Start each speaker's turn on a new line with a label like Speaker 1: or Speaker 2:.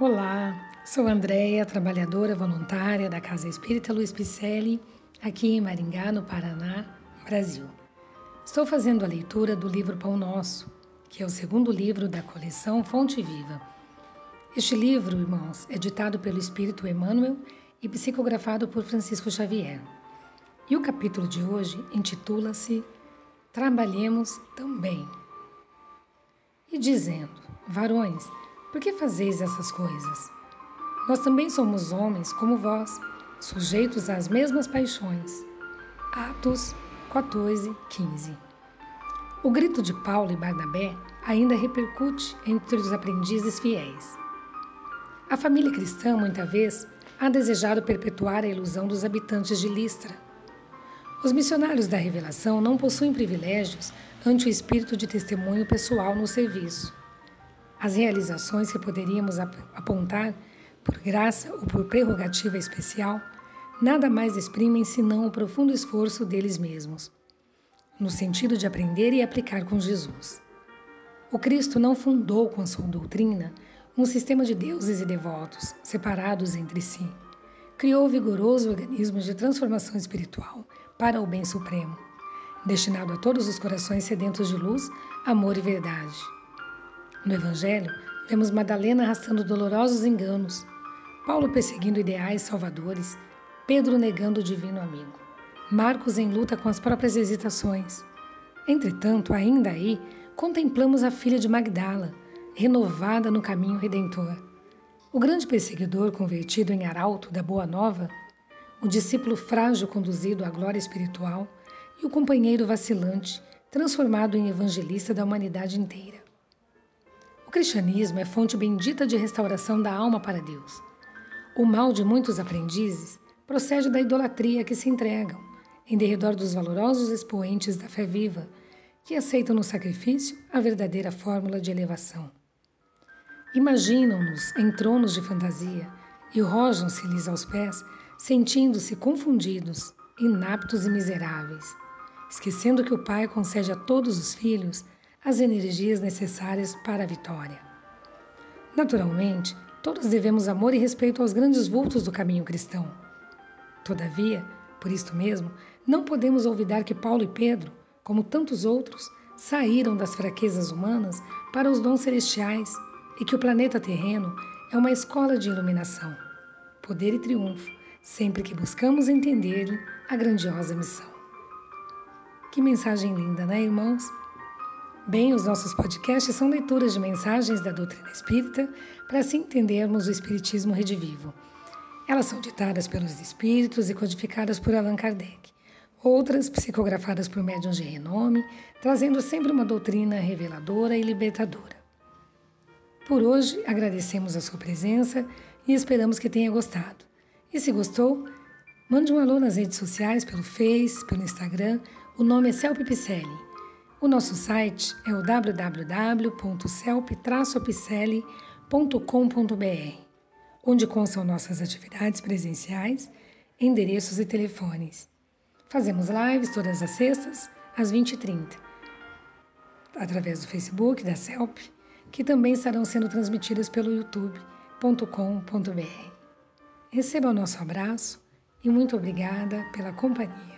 Speaker 1: Olá, sou Andréia, trabalhadora voluntária da Casa Espírita Luiz Picelli, aqui em Maringá, no Paraná, Brasil. Estou fazendo a leitura do livro Pão Nosso, que é o segundo livro da coleção Fonte Viva. Este livro, irmãos, é ditado pelo Espírito Emmanuel e psicografado por Francisco Xavier. E o capítulo de hoje intitula-se Trabalhemos também. E dizendo: Varões, por que fazeis essas coisas? Nós também somos homens como vós, sujeitos às mesmas paixões. Atos 14, 15. O grito de Paulo e Barnabé ainda repercute entre os aprendizes fiéis. A família cristã, muita vez, ha desejado perpetuar a ilusão dos habitantes de Listra. Os missionários da revelação não possuem privilégios ante o espírito de testemunho pessoal no serviço. As realizações que poderíamos apontar, por graça ou por prerrogativa especial, nada mais exprimem senão o profundo esforço deles mesmos, no sentido de aprender e aplicar com Jesus. O Cristo não fundou com a sua doutrina um sistema de deuses e devotos separados entre si. Criou vigoroso organismo de transformação espiritual para o bem supremo, destinado a todos os corações sedentos de luz, amor e verdade. No Evangelho, vemos Madalena arrastando dolorosos enganos, Paulo perseguindo ideais salvadores, Pedro negando o divino amigo, Marcos em luta com as próprias hesitações. Entretanto, ainda aí, contemplamos a filha de Magdala, renovada no caminho redentor. O grande perseguidor convertido em arauto da Boa Nova, o discípulo frágil conduzido à glória espiritual e o companheiro vacilante transformado em evangelista da humanidade inteira. O cristianismo é fonte bendita de restauração da alma para Deus. O mal de muitos aprendizes procede da idolatria que se entregam em derredor dos valorosos expoentes da fé viva, que aceitam no sacrifício a verdadeira fórmula de elevação. Imaginam-nos em tronos de fantasia e rojam-se-lhes aos pés, sentindo-se confundidos, inaptos e miseráveis, esquecendo que o Pai concede a todos os filhos as energias necessárias para a vitória. Naturalmente, todos devemos amor e respeito aos grandes vultos do caminho cristão. Todavia, por isto mesmo, não podemos olvidar que Paulo e Pedro, como tantos outros, saíram das fraquezas humanas para os dons celestiais e que o planeta terreno é uma escola de iluminação, poder e triunfo, sempre que buscamos entender a grandiosa missão. Que mensagem linda, né, irmãos? Bem, os nossos podcasts são leituras de mensagens da doutrina espírita para assim entendermos o Espiritismo redivivo. Elas são ditadas pelos espíritos e codificadas por Allan Kardec. Outras, psicografadas por médiuns de renome, trazendo sempre uma doutrina reveladora e libertadora. Por hoje, agradecemos a sua presença e esperamos que tenha gostado. E se gostou, mande um alô nas redes sociais, pelo Face, pelo Instagram. O nome é Celpe Picelli. O nosso site é o www.celp-opicele.com.br, onde constam nossas atividades presenciais, endereços e telefones. Fazemos lives todas as sextas, às 20h30, através do Facebook da CELP, que também estarão sendo transmitidas pelo youtube.com.br. Receba o nosso abraço e muito obrigada pela companhia.